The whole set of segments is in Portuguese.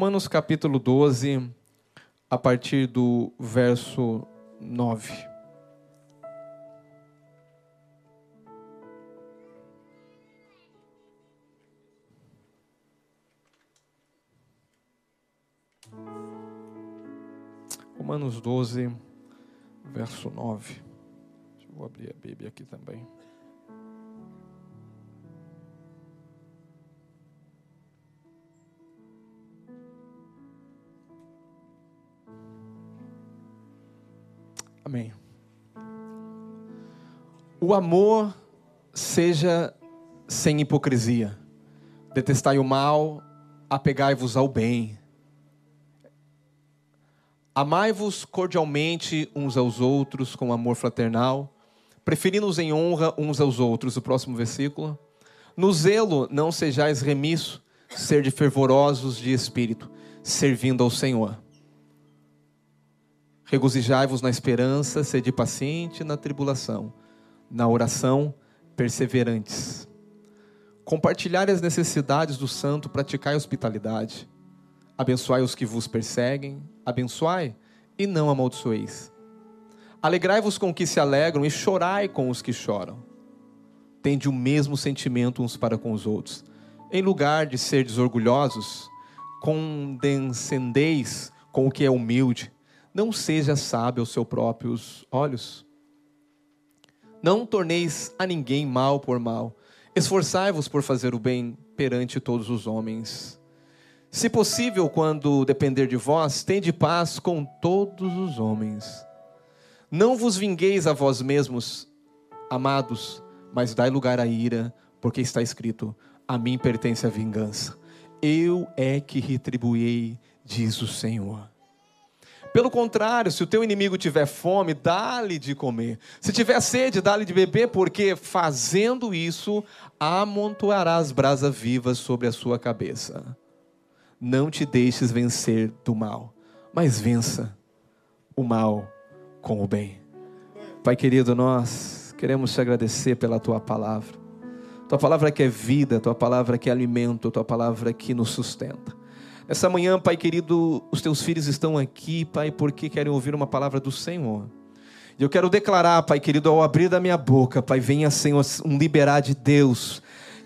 Romanos capítulo 12, a partir do verso 9. Romanos 12, verso 9. Deixa eu abrir a Bíblia aqui também. Amém. O amor seja sem hipocrisia. Detestai o mal, apegai-vos ao bem. Amai-vos cordialmente uns aos outros com amor fraternal, preferindo-os em honra uns aos outros. O próximo versículo. No zelo não sejais remisso, ser de fervorosos de espírito, servindo ao Senhor. Regozijai-vos na esperança, sede paciente na tribulação, na oração, perseverantes. Compartilhai as necessidades do santo, praticai hospitalidade. Abençoai os que vos perseguem, abençoai e não amaldiçoeis. Alegrai-vos com os que se alegram e chorai com os que choram. Tende o mesmo sentimento uns para com os outros. Em lugar de ser desorgulhosos, condescendeis com o que é humilde não seja sábio aos seus próprios olhos. Não torneis a ninguém mal por mal. Esforçai-vos por fazer o bem perante todos os homens. Se possível, quando depender de vós, tende paz com todos os homens. Não vos vingueis a vós mesmos, amados, mas dai lugar à ira, porque está escrito: A mim pertence a vingança. Eu é que retribuirei, diz o Senhor. Pelo contrário, se o teu inimigo tiver fome, dá-lhe de comer. Se tiver sede, dá-lhe de beber, porque fazendo isso, amontoarás brasas vivas sobre a sua cabeça. Não te deixes vencer do mal, mas vença o mal com o bem. Pai querido, nós queremos te agradecer pela tua palavra. Tua palavra que é vida, tua palavra que é alimento, tua palavra que nos sustenta. Essa manhã, Pai querido, os teus filhos estão aqui, Pai, porque querem ouvir uma palavra do Senhor. E eu quero declarar, Pai querido, ao abrir da minha boca, Pai, venha, Senhor, um liberar de Deus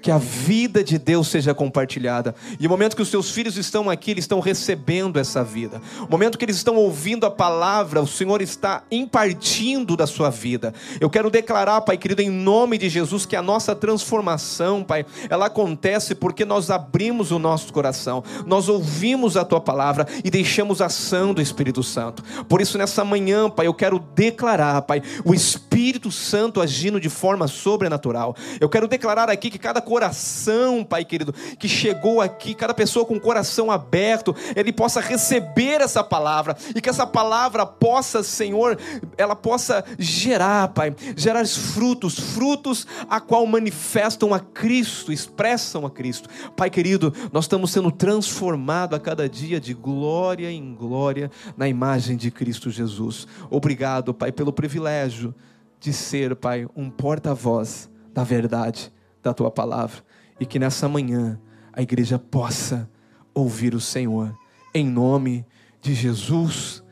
que a vida de Deus seja compartilhada. E o momento que os seus filhos estão aqui, eles estão recebendo essa vida. O momento que eles estão ouvindo a palavra, o Senhor está impartindo da sua vida. Eu quero declarar, Pai querido, em nome de Jesus, que a nossa transformação, Pai, ela acontece porque nós abrimos o nosso coração, nós ouvimos a tua palavra e deixamos a ação do Espírito Santo. Por isso, nessa manhã, Pai, eu quero declarar, Pai, o Espírito Santo agindo de forma sobrenatural. Eu quero declarar aqui que cada coração, Pai querido, que chegou aqui, cada pessoa com o coração aberto, ele possa receber essa palavra e que essa palavra possa, Senhor, ela possa gerar, Pai, gerar frutos, frutos a qual manifestam a Cristo, expressam a Cristo. Pai querido, nós estamos sendo transformados a cada dia de glória em glória na imagem de Cristo Jesus. Obrigado, Pai, pelo privilégio de ser, Pai, um porta-voz da verdade da tua palavra e que nessa manhã a igreja possa ouvir o Senhor. Em nome de Jesus.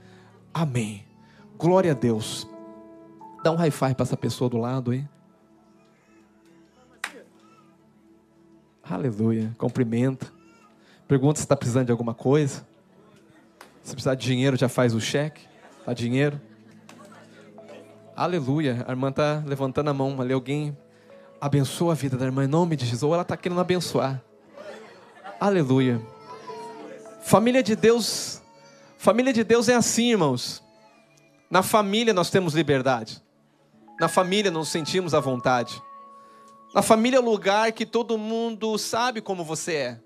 Amém. Glória a Deus. Dá um high five para essa pessoa do lado aí. Aleluia. Cumprimenta. Pergunta se está precisando de alguma coisa. Se precisar de dinheiro, já faz o cheque. Dá dinheiro. Aleluia. A irmã está levantando a mão ali. Alguém Abençoa a vida da irmã em nome de Jesus. Ou ela está querendo abençoar. Aleluia. Família de Deus. Família de Deus é assim, irmãos. Na família nós temos liberdade. Na família nos sentimos à vontade. Na família é o lugar que todo mundo sabe como você é.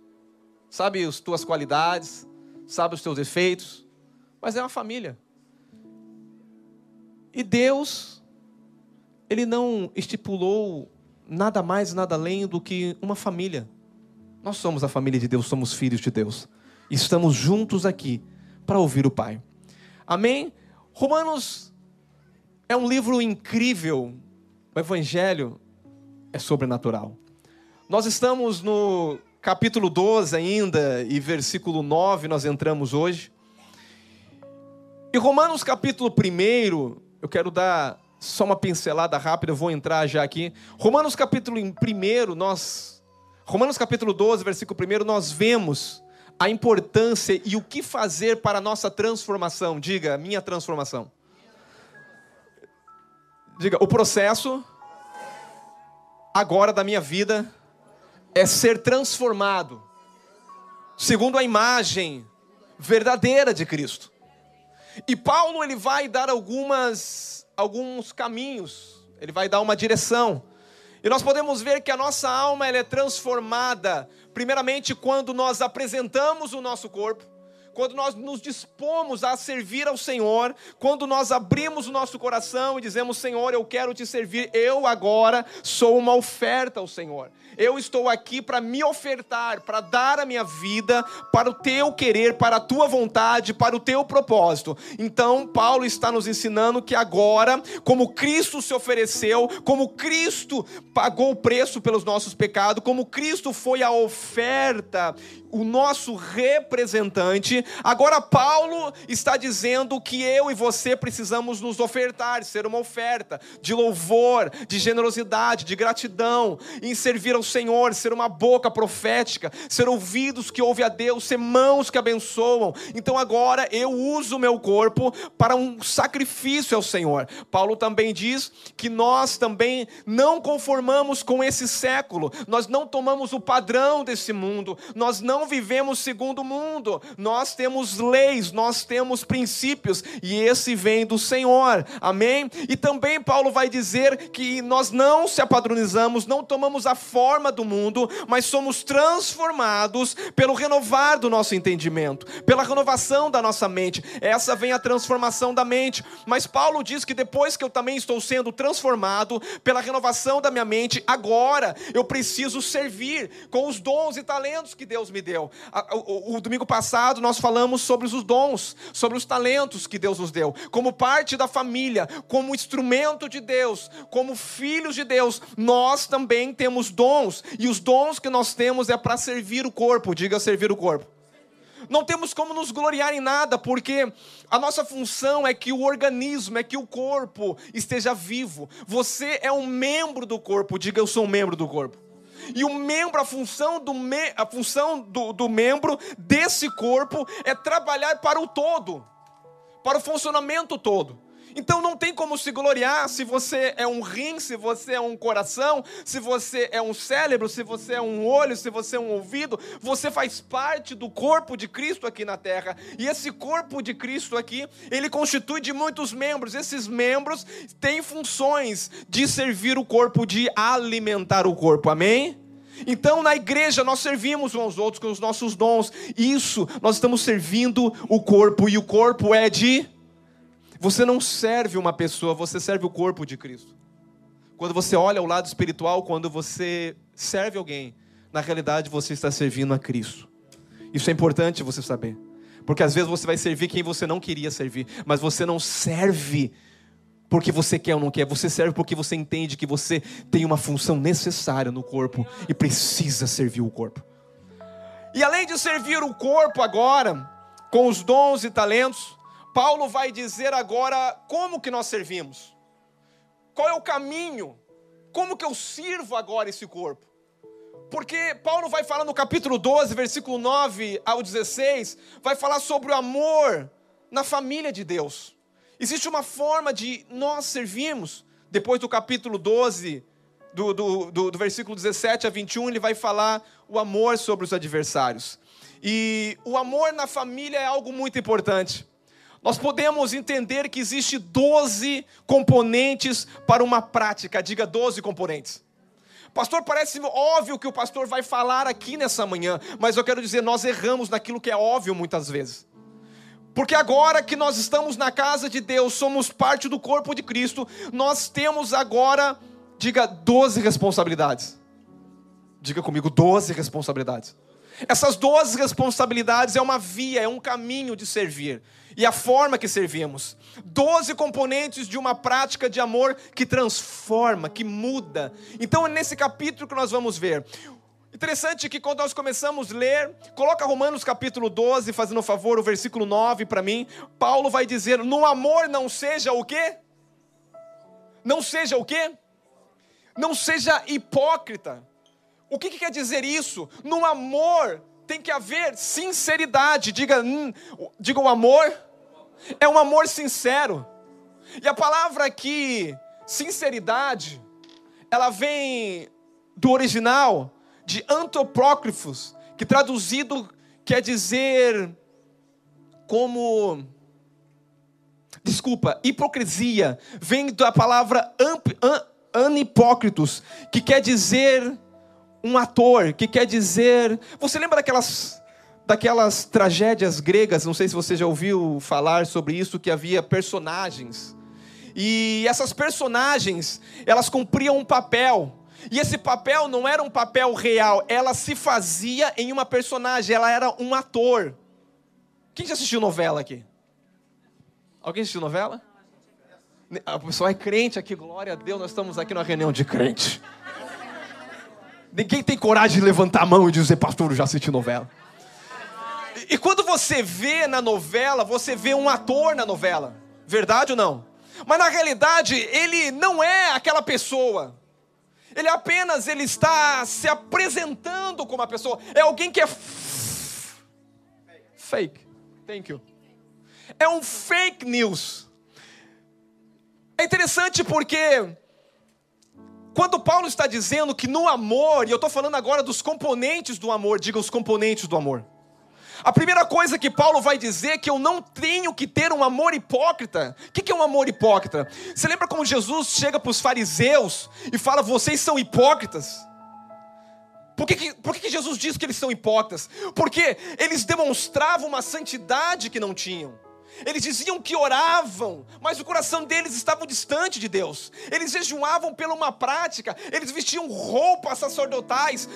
Sabe as tuas qualidades, sabe os teus defeitos, mas é uma família. E Deus, Ele não estipulou nada mais, nada além do que uma família. Nós somos a família de Deus, somos filhos de Deus. Estamos juntos aqui para ouvir o Pai. Amém? Romanos é um livro incrível. O Evangelho é sobrenatural. Nós estamos no capítulo 12 ainda, e versículo 9, nós entramos hoje. E Romanos capítulo 1, eu quero dar só uma pincelada rápida, eu vou entrar já aqui. Romanos capítulo 1, nós. Romanos capítulo 12, versículo 1, nós vemos a importância e o que fazer para a nossa transformação. Diga, minha transformação. Diga, o processo agora da minha vida é ser transformado segundo a imagem verdadeira de Cristo. E Paulo ele vai dar algumas alguns caminhos, ele vai dar uma direção. E nós podemos ver que a nossa alma ela é transformada, primeiramente quando nós apresentamos o nosso corpo, quando nós nos dispomos a servir ao Senhor, quando nós abrimos o nosso coração e dizemos: Senhor, eu quero te servir, eu agora sou uma oferta ao Senhor. Eu estou aqui para me ofertar, para dar a minha vida para o teu querer, para a tua vontade, para o teu propósito. Então, Paulo está nos ensinando que agora, como Cristo se ofereceu, como Cristo pagou o preço pelos nossos pecados, como Cristo foi a oferta, o nosso representante, agora Paulo está dizendo que eu e você precisamos nos ofertar, ser uma oferta de louvor, de generosidade, de gratidão, em servir ao Senhor, ser uma boca profética, ser ouvidos que ouvem a Deus, ser mãos que abençoam. Então agora eu uso o meu corpo para um sacrifício ao Senhor. Paulo também diz que nós também não conformamos com esse século, nós não tomamos o padrão desse mundo, nós não vivemos segundo o mundo, nós temos leis, nós temos princípios, e esse vem do Senhor, amém? E também Paulo vai dizer que nós não se apadronizamos, não tomamos a forma do mundo, mas somos transformados pelo renovar do nosso entendimento, pela renovação da nossa mente. Essa vem a transformação da mente. Mas Paulo diz que depois que eu também estou sendo transformado pela renovação da minha mente, agora eu preciso servir com os dons e talentos que Deus me deu. O, domingo passado nós falamos sobre os dons, sobre os talentos que Deus nos deu, como parte da família, como instrumento de Deus, como filhos de Deus, nós também temos dons, e os dons que nós temos é para servir o corpo, diga servir o corpo. Não temos como nos gloriar em nada, porque a nossa função é que o organismo, é que o corpo esteja vivo. Você é um membro do corpo, diga eu sou um membro do corpo. E o membro, a função do, me, a função do, do membro desse corpo é trabalhar para o todo, para o funcionamento todo. Então não tem como se gloriar se você é um rim, se você é um coração, se você é um cérebro, se você é um olho, se você é um ouvido. Você faz parte do corpo de Cristo aqui na terra. E esse corpo de Cristo aqui, ele constitui de muitos membros. Esses membros têm funções de servir o corpo, de alimentar o corpo. Amém? Então, na igreja, nós servimos uns aos outros com os nossos dons. Isso, nós estamos servindo o corpo, e o corpo é de você não serve uma pessoa, você serve o corpo de Cristo. Quando você olha o lado espiritual, quando você serve alguém, na realidade você está servindo a Cristo. Isso é importante você saber. Porque às vezes você vai servir quem você não queria servir, mas você não serve porque você quer ou não quer, você serve porque você entende que você tem uma função necessária no corpo e precisa servir o corpo. E além de servir o corpo agora, com os dons e talentos, Paulo vai dizer agora como que nós servimos. Qual é o caminho? Como que eu sirvo agora esse corpo? Porque Paulo vai falar no capítulo 12, versículo 9 ao 16, vai falar sobre o amor na família de Deus. Existe uma forma de nós servirmos. Depois do capítulo 12, do, do, do, do versículo 17 a 21, ele vai falar o amor sobre os adversários. E o amor na família é algo muito importante nós podemos entender que existe 12 componentes para uma prática. Diga 12 componentes. Pastor, parece óbvio que o pastor vai falar aqui nessa manhã, mas eu quero dizer, nós erramos naquilo que é óbvio muitas vezes. Porque agora que nós estamos na casa de Deus, somos parte do corpo de Cristo, nós temos agora, diga, 12 responsabilidades. Diga comigo, 12 responsabilidades. Essas 12 responsabilidades é uma via, é um caminho de servir e a forma que servimos. Doze componentes de uma prática de amor que transforma, que muda. Então é nesse capítulo que nós vamos ver. Interessante que quando nós começamos a ler, coloca Romanos capítulo 12, fazendo um favor, o versículo 9 para mim. Paulo vai dizer: "No amor não seja o quê? Não seja o quê? Não seja hipócrita." O que, que quer dizer isso? No amor tem que haver sinceridade. Diga, hum, diga o amor é um amor sincero. E a palavra aqui, sinceridade, ela vem do original de antropócrifos, que traduzido quer dizer como desculpa, hipocrisia, vem da palavra anipócritos, que quer dizer um ator, que quer dizer, você lembra daquelas daquelas tragédias gregas, não sei se você já ouviu falar sobre isso, que havia personagens. E essas personagens, elas cumpriam um papel. E esse papel não era um papel real, ela se fazia em uma personagem, ela era um ator. Quem já assistiu novela aqui? Alguém assistiu novela? A pessoa é crente aqui, glória a Deus, nós estamos aqui numa reunião de crente. Ninguém tem coragem de levantar a mão e dizer, pastor, eu já assisti novela. E quando você vê na novela, você vê um ator na novela. Verdade ou não? Mas na realidade, ele não é aquela pessoa. Ele apenas ele está se apresentando como uma pessoa. É alguém que é fake. Thank you. É um fake news. É interessante porque quando Paulo está dizendo que no amor, e eu estou falando agora dos componentes do amor, diga os componentes do amor. A primeira coisa que Paulo vai dizer é que eu não tenho que ter um amor hipócrita. O que é um amor hipócrita? Você lembra como Jesus chega para os fariseus e fala: vocês são hipócritas? Por, que, que, por que, que Jesus diz que eles são hipócritas? Porque eles demonstravam uma santidade que não tinham. Eles diziam que oravam, mas o coração deles estava distante de Deus. Eles jejuavam pela uma prática, eles vestiam roupas sacerdotais,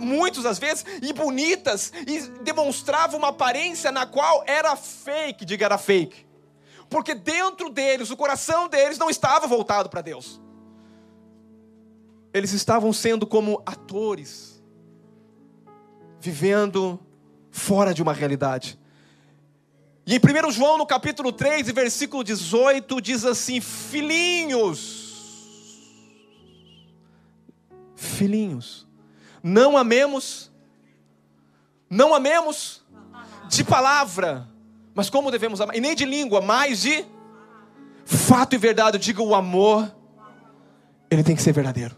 muitas às vezes, e bonitas, e demonstravam uma aparência na qual era fake, diga era fake. Porque dentro deles, o coração deles não estava voltado para Deus. Eles estavam sendo como atores, vivendo fora de uma realidade. E em 1 João, no capítulo 3, versículo 18, diz assim: Filhinhos, filhinhos, não amemos, não amemos de palavra, mas como devemos amar, e nem de língua, mas de fato e verdade. Eu digo, o amor, ele tem que ser verdadeiro.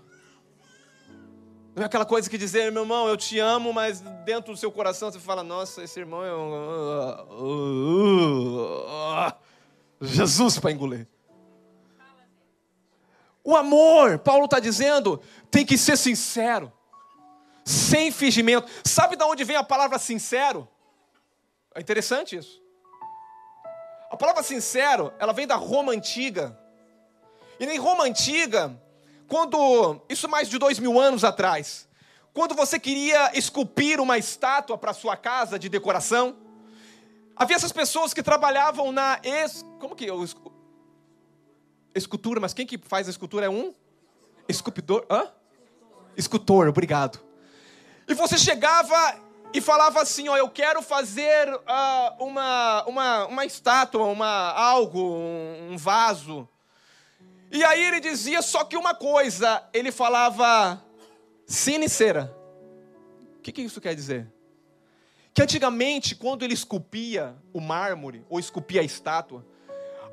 Não é aquela coisa que dizer, meu irmão, eu te amo, mas dentro do seu coração você fala, nossa, esse irmão é um. Jesus para engolir. O amor, Paulo está dizendo, tem que ser sincero, sem fingimento. Sabe de onde vem a palavra sincero? É interessante isso. A palavra sincero, ela vem da Roma antiga. E em Roma antiga, quando, isso mais de dois mil anos atrás, quando você queria esculpir uma estátua para sua casa de decoração, havia essas pessoas que trabalhavam na es, como que é escultura, mas quem que faz a escultura é um esculpidor, hã? Escultor, obrigado. E você chegava e falava assim, ó, eu quero fazer uh, uma, uma, uma estátua, uma algo, um, um vaso e aí ele dizia só que uma coisa, ele falava sincera. O que, que isso quer dizer? Que antigamente, quando ele esculpia o mármore ou esculpia a estátua,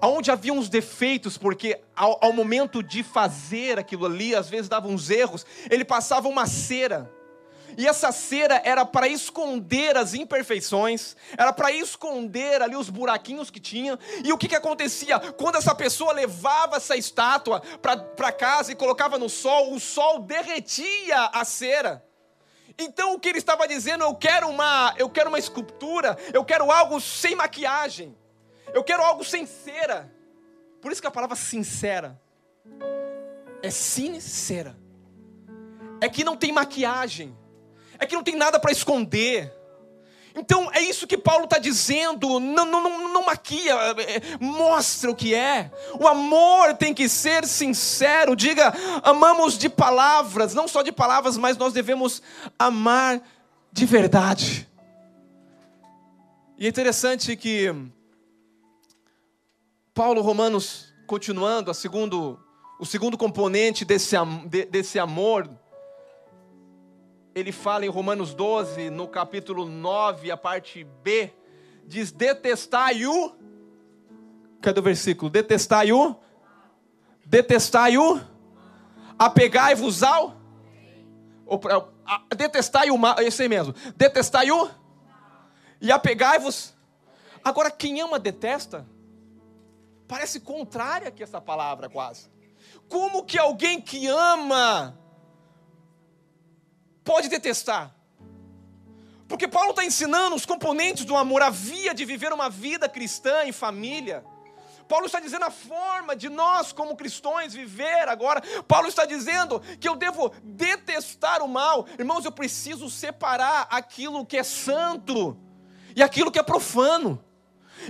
aonde havia uns defeitos, porque ao, ao momento de fazer aquilo ali, às vezes dava uns erros, ele passava uma cera e essa cera era para esconder as imperfeições, era para esconder ali os buraquinhos que tinha. E o que, que acontecia? Quando essa pessoa levava essa estátua para casa e colocava no sol, o sol derretia a cera. Então o que ele estava dizendo, eu quero uma, eu quero uma escultura, eu quero algo sem maquiagem. Eu quero algo sem cera. Por isso que a palavra sincera é sincera. É que não tem maquiagem é que não tem nada para esconder. Então é isso que Paulo está dizendo, não, não, não, não maquia, é, mostra o que é. O amor tem que ser sincero, diga, amamos de palavras, não só de palavras, mas nós devemos amar de verdade. E é interessante que Paulo Romanos, continuando, segundo, o segundo componente desse, desse amor ele fala em Romanos 12, no capítulo 9, a parte B, diz: detestai o. Cadê o versículo? Detestai o. Detestai o. Apegai-vos ao. Detestai o mal. Esse aí mesmo. Detestai o. E apegai-vos. Agora, quem ama detesta. Parece contrária que essa palavra quase. Como que alguém que ama pode detestar. Porque Paulo está ensinando os componentes do amor, a via de viver uma vida cristã em família. Paulo está dizendo a forma de nós, como cristãos, viver agora. Paulo está dizendo que eu devo detestar o mal. Irmãos, eu preciso separar aquilo que é santo e aquilo que é profano.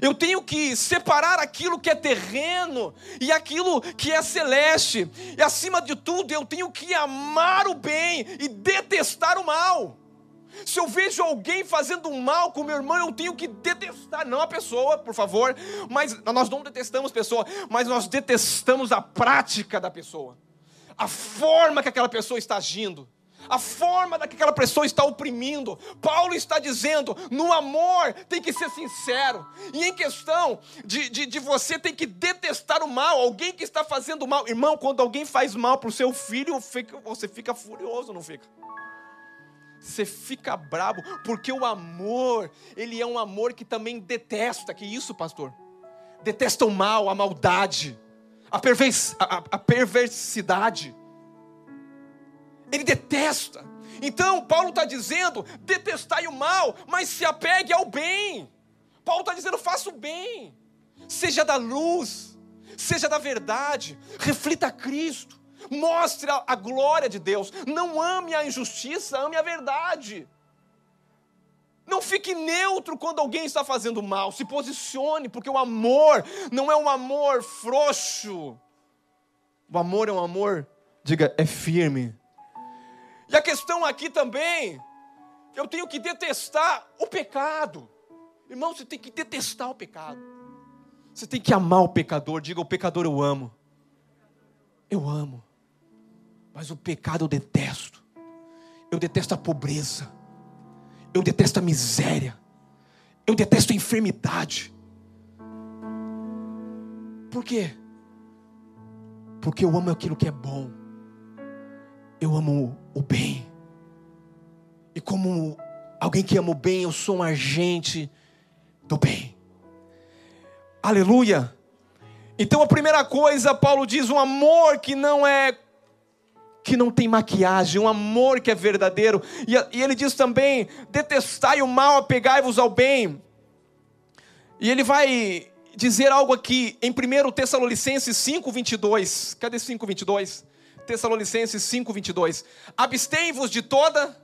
Eu tenho que separar aquilo que é terreno e aquilo que é celeste. E acima de tudo, eu tenho que amar o bem e detestar o mal. Se eu vejo alguém fazendo mal com meu irmão, eu tenho que detestar, não a pessoa, por favor, mas nós não detestamos pessoa, mas nós detestamos a prática da pessoa, a forma que aquela pessoa está agindo a forma da que aquela pessoa está oprimindo. Paulo está dizendo: no amor tem que ser sincero, e em questão de, de, de você tem que detestar o mal, alguém que está fazendo mal. Irmão, quando alguém faz mal para o seu filho, você fica furioso, não fica? Você fica brabo, porque o amor, ele é um amor que também detesta. Que isso, pastor? Detesta o mal, a maldade, a, a, a perversidade ele detesta. Então, Paulo está dizendo: detestai o mal, mas se apegue ao bem. Paulo está dizendo: faça o bem, seja da luz, seja da verdade, reflita Cristo, mostre a, glória de Deus. Não ame a injustiça, ame a verdade. Não fique neutro quando alguém está fazendo mal, se posicione, porque o amor não é um amor frouxo. O amor é um amor, diga, é firme, e a questão aqui também, eu tenho que detestar o pecado. Irmão, você tem que detestar o pecado. Você tem que amar o pecador. Diga, o pecador eu amo. Eu amo. Mas o pecado eu detesto. Eu detesto a pobreza. Eu detesto a miséria. Eu detesto a enfermidade. Por quê? Porque eu amo aquilo que é bom eu amo o bem. E como alguém que ama o bem, eu sou um agente do bem. Aleluia. Então a primeira coisa, Paulo diz, um amor que não é que não tem maquiagem, um amor que é verdadeiro. E, e ele diz também: detestai o mal, apegai-vos ao bem. E ele vai dizer algo aqui em 1 Tessalonicenses 5, 22. Cadê 5, 22? Tessalonicenses 5:22. Abstém-vos de toda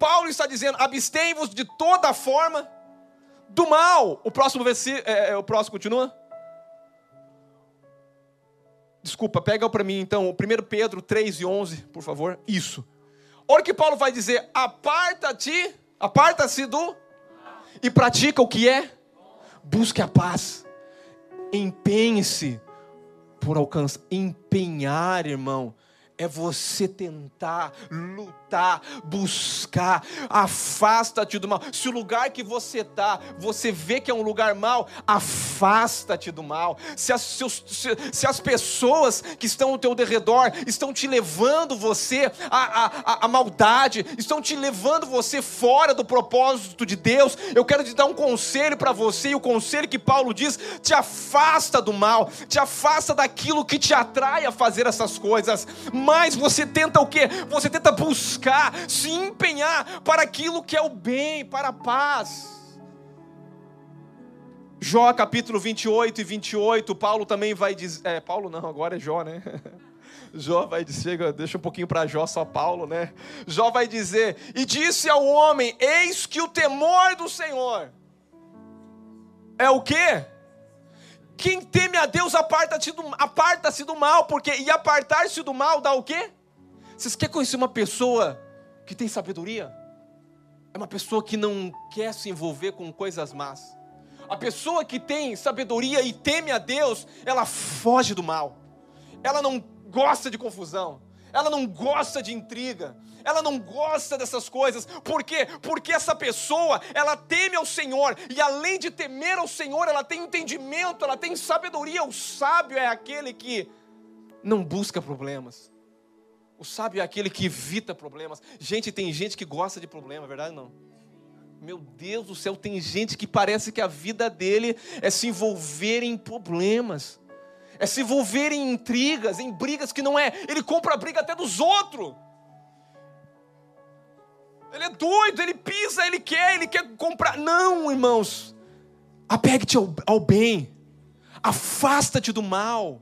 Paulo está dizendo: abstém-vos de toda forma do mal. O próximo versículo, é, é, o próximo continua? Desculpa, pega para mim então, o 1 Pedro 3 e 11, por favor. Isso. Olha o que Paulo vai dizer: aparta-te, aparta-se do e pratica o que é, busque a paz, empenhe-se por alcançar, empenhar, irmão, é você tentar, lutar, buscar, afasta-te do mal. Se o lugar que você está, você vê que é um lugar mal, afasta-te do mal. Se as, se, se, as, pessoas que estão ao teu derredor estão te levando você à, à, à maldade, estão te levando você fora do propósito de Deus, eu quero te dar um conselho para você, e o conselho que Paulo diz: te afasta do mal, te afasta daquilo que te atrai a fazer essas coisas mais você tenta o quê? Você tenta buscar, se empenhar para aquilo que é o bem, para a paz. Jó capítulo 28 e 28, Paulo também vai dizer. É, Paulo não, agora é Jó, né? Jó vai dizer, deixa um pouquinho para Jó, só Paulo, né? Jó vai dizer: E disse ao homem: Eis que o temor do Senhor é o quê? Quem teme a Deus aparta-se do, aparta do mal, porque e apartar-se do mal dá o quê? Vocês querem conhecer uma pessoa que tem sabedoria? É uma pessoa que não quer se envolver com coisas más. A pessoa que tem sabedoria e teme a Deus, ela foge do mal. Ela não gosta de confusão. Ela não gosta de intriga. Ela não gosta dessas coisas. Por quê? Porque essa pessoa, ela teme ao Senhor. E além de temer ao Senhor, ela tem entendimento, ela tem sabedoria. O sábio é aquele que não busca problemas. O sábio é aquele que evita problemas. Gente, tem gente que gosta de problema, é verdade não? Meu Deus do céu, tem gente que parece que a vida dele é se envolver em problemas, é se envolver em intrigas, em brigas que não é. Ele compra a briga até dos outros. Ele é doido, ele pisa, ele quer, ele quer comprar. Não, irmãos. Apegue-te ao, ao bem, afasta-te do mal.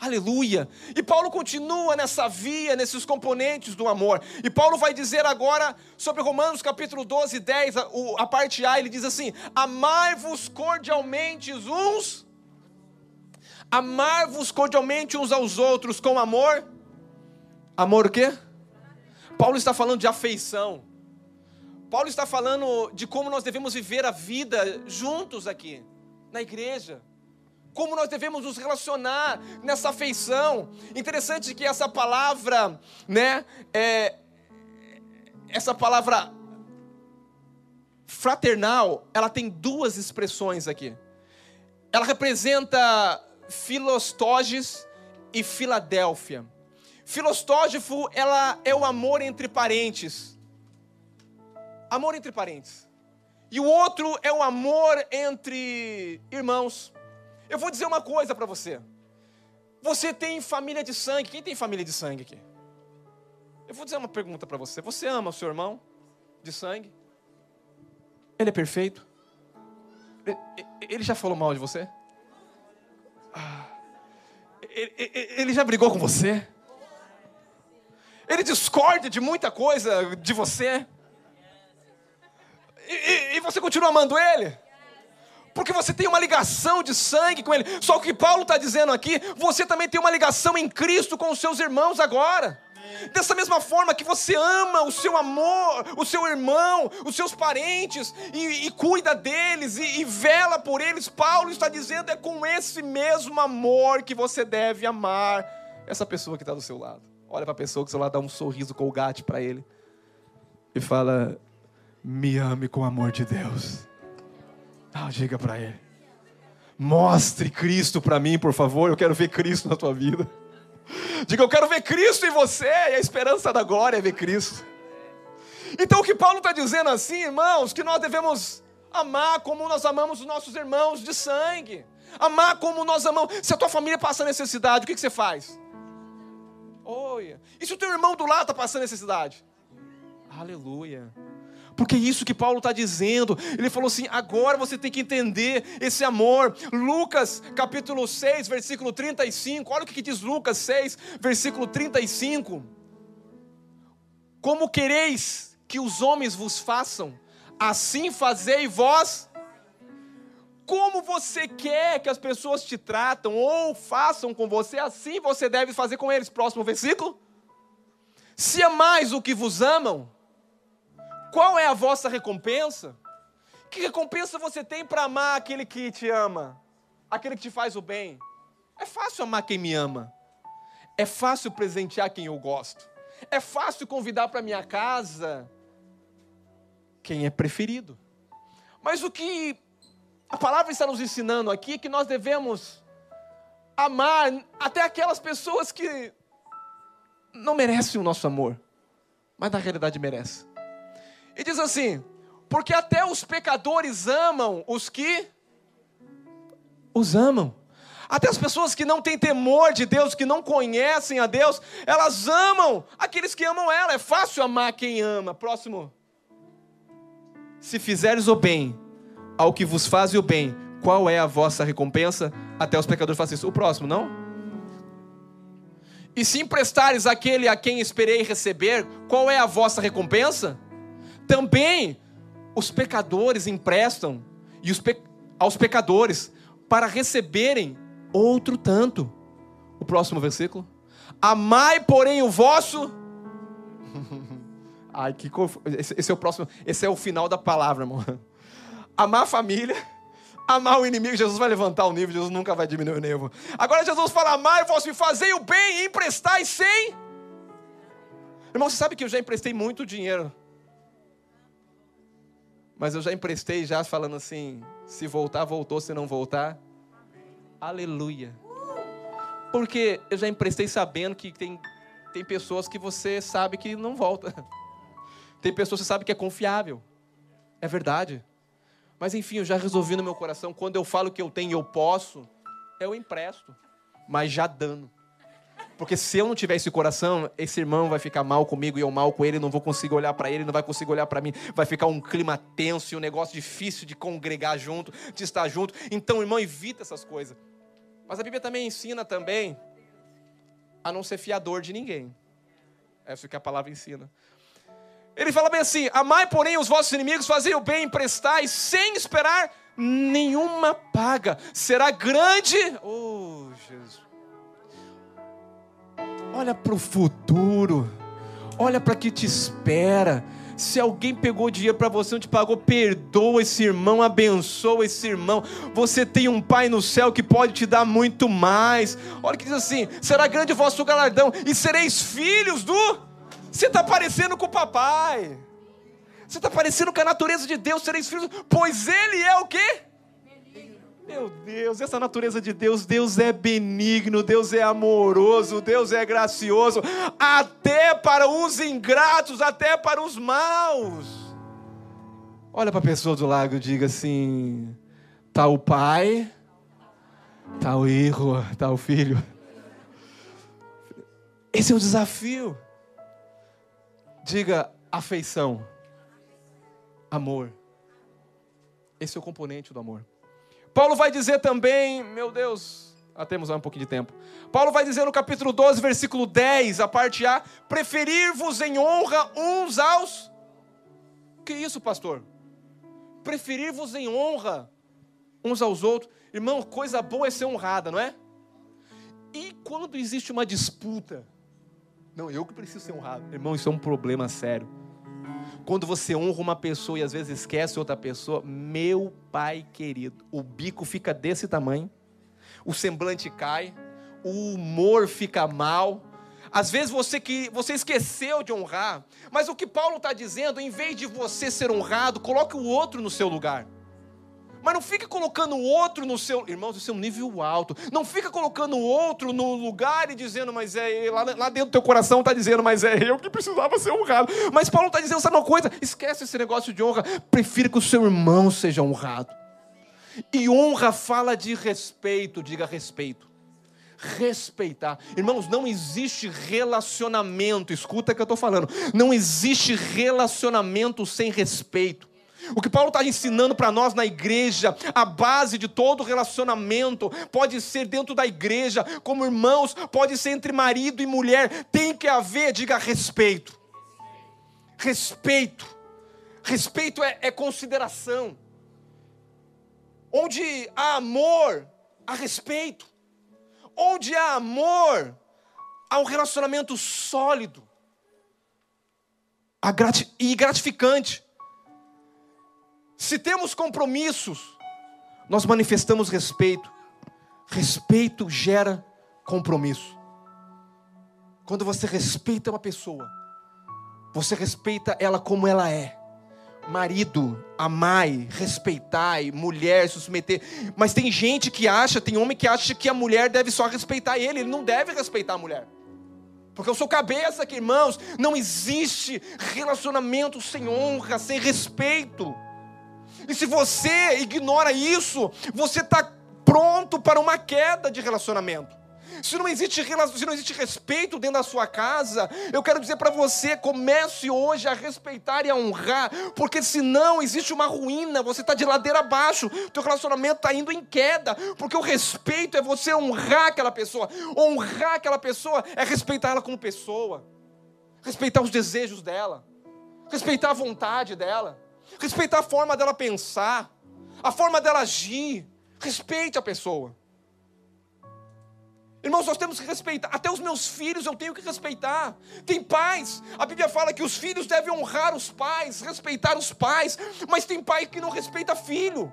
Aleluia! E Paulo continua nessa via, nesses componentes do amor. E Paulo vai dizer agora sobre Romanos capítulo 12, 10, a, a parte A, ele diz assim: Amai-vos cordialmente uns, amai-vos cordialmente uns aos outros com amor. Amor o quê? Paulo está falando de afeição. Paulo está falando de como nós devemos viver a vida juntos aqui, na igreja como nós devemos nos relacionar nessa afeição. Interessante que essa palavra, né, é, essa palavra fraternal, ela tem duas expressões aqui. Ela representa Filostógis e Filadélfia. Filostógifo, ela é o amor entre parentes. Amor entre parentes. E o outro é o amor entre irmãos. Eu vou dizer uma coisa para você. Você tem família de sangue. Quem tem família de sangue aqui? Eu vou dizer uma pergunta para você. Você ama o seu irmão de sangue? Ele é perfeito? Ele já falou mal de você? Ah, ele já brigou com você? Ele discorda de muita coisa de você? E, e você continua amando ele? Porque você tem uma ligação de sangue com Ele. Só o que Paulo está dizendo aqui, você também tem uma ligação em Cristo com os seus irmãos agora. Dessa mesma forma que você ama o seu amor, o seu irmão, os seus parentes, e, e cuida deles e, e vela por eles, Paulo está dizendo: é com esse mesmo amor que você deve amar essa pessoa que está do seu lado. Olha para a pessoa que do seu lado, dá um sorriso colgate para ele e fala: Me ame com o amor de Deus. Diga para ele. Mostre Cristo para mim, por favor. Eu quero ver Cristo na tua vida. Diga, eu quero ver Cristo em você. E a esperança da glória é ver Cristo. Então o que Paulo está dizendo assim, irmãos, que nós devemos amar como nós amamos os nossos irmãos de sangue. Amar como nós amamos. Se a tua família passa necessidade, o que, que você faz? Olha. E se o teu irmão do lado está passando necessidade? Aleluia. Porque é isso que Paulo está dizendo. Ele falou assim: agora você tem que entender esse amor. Lucas capítulo 6, versículo 35. Olha o que diz Lucas 6, versículo 35. Como quereis que os homens vos façam, assim fazei vós. Como você quer que as pessoas te tratam ou façam com você, assim você deve fazer com eles. Próximo versículo. Se é mais o que vos amam, qual é a vossa recompensa? Que recompensa você tem para amar aquele que te ama? Aquele que te faz o bem? É fácil amar quem me ama. É fácil presentear quem eu gosto. É fácil convidar para minha casa quem é preferido. Mas o que a palavra está nos ensinando aqui é que nós devemos amar até aquelas pessoas que não merecem o nosso amor, mas na realidade merecem. E diz assim: porque até os pecadores amam os que os amam. Até as pessoas que não têm temor de Deus, que não conhecem a Deus, elas amam aqueles que amam ela. É fácil amar quem ama. Próximo. Se fizeres o bem ao que vos faz o bem, qual é a vossa recompensa? Até os pecadores fazem isso. O próximo, não? E se emprestares aquele a quem esperei receber, qual é a vossa recompensa? Também os pecadores emprestam e os pe... aos pecadores para receberem outro tanto. O próximo versículo. Amai, porém, o vosso. Ai, que conf... esse, é o próximo. Esse é o final da palavra, irmão. Amar a família amar o inimigo, Jesus vai levantar o nível, Jesus nunca vai diminuir o nível. Agora Jesus fala: amar, vós me fazei o bem e emprestai sem. Irmão, você sabe que eu já emprestei muito dinheiro. Mas eu já emprestei já falando assim: se voltar, voltou, se não voltar. Aleluia. Porque eu já emprestei sabendo que tem, tem pessoas que você sabe que não volta. Tem pessoas que você sabe que é confiável. É verdade. Mas enfim, eu já resolvi no meu coração, quando eu falo que eu tenho e eu posso, eu empresto, mas já dando. Porque se eu não tiver esse coração, esse irmão vai ficar mal comigo e eu mal com ele, não vou conseguir olhar para ele, não vai conseguir olhar para mim, vai ficar um clima tenso e um negócio difícil de congregar junto, de estar junto. Então, irmão, evita essas coisas. Mas a Bíblia também ensina também a não ser fiador de ninguém. É isso que a palavra ensina. Ele fala bem assim: Amai, porém, os vossos inimigos, fazei o bem, emprestai, sem esperar nenhuma paga. Será grande. Oh, Jesus. Olha para o futuro. Olha para que te espera. Se alguém pegou dinheiro para você, não te pagou, perdoa esse irmão, abençoa esse irmão. Você tem um Pai no céu que pode te dar muito mais. Olha que diz assim: será grande o vosso galardão, e sereis filhos do você está parecendo com o papai. Você está parecendo com a natureza de Deus, sereis filhos, pois Ele é o quê? Meu Deus, essa natureza de Deus, Deus é benigno, Deus é amoroso, Deus é gracioso, até para os ingratos, até para os maus. Olha para a pessoa do lago e diga assim: tá o pai, tá o filho, tá o filho. Esse é o desafio. Diga afeição, amor. Esse é o componente do amor. Paulo vai dizer também, meu Deus, ah, temos um pouquinho de tempo. Paulo vai dizer no capítulo 12, versículo 10, a parte A: preferir-vos em honra uns aos. Que isso, pastor? Preferir-vos em honra uns aos outros. Irmão, coisa boa é ser honrada, não é? E quando existe uma disputa? Não, eu que preciso ser honrado. Irmão, isso é um problema sério. Quando você honra uma pessoa e às vezes esquece outra pessoa, meu pai querido, o bico fica desse tamanho, o semblante cai, o humor fica mal. Às vezes você que você esqueceu de honrar, mas o que Paulo está dizendo, em vez de você ser honrado, coloque o outro no seu lugar. Mas não fica colocando o outro no seu. Irmãos, isso é um nível alto. Não fica colocando o outro no lugar e dizendo, mas é. Lá, lá dentro do teu coração está dizendo, mas é eu que precisava ser honrado. Mas Paulo está dizendo, sabe uma coisa? Esquece esse negócio de honra. Prefiro que o seu irmão seja honrado. E honra fala de respeito, diga respeito. Respeitar. Irmãos, não existe relacionamento, escuta o que eu estou falando. Não existe relacionamento sem respeito. O que Paulo está ensinando para nós na igreja, a base de todo relacionamento, pode ser dentro da igreja, como irmãos, pode ser entre marido e mulher, tem que haver, diga respeito. Respeito. Respeito é, é consideração. Onde há amor, há respeito. Onde há amor, há um relacionamento sólido e gratificante. Se temos compromissos, nós manifestamos respeito. Respeito gera compromisso. Quando você respeita uma pessoa, você respeita ela como ela é. Marido, amai, respeitai, mulher, se submeter. Mas tem gente que acha, tem homem que acha que a mulher deve só respeitar ele, ele não deve respeitar a mulher. Porque eu sou cabeça aqui, irmãos. Não existe relacionamento sem honra, sem respeito. E se você ignora isso, você está pronto para uma queda de relacionamento. se não existe se não existe respeito dentro da sua casa, eu quero dizer para você, comece hoje a respeitar e a honrar, porque senão existe uma ruína, você está de ladeira abaixo, teu relacionamento está indo em queda, porque o respeito é você honrar aquela pessoa, honrar aquela pessoa é respeitar ela como pessoa, respeitar os desejos dela, respeitar a vontade dela, respeitar a forma dela pensar, a forma dela agir, respeite a pessoa. Irmãos, nós temos que respeitar. Até os meus filhos eu tenho que respeitar. Tem pais. A Bíblia fala que os filhos devem honrar os pais, respeitar os pais. Mas tem pai que não respeita filho.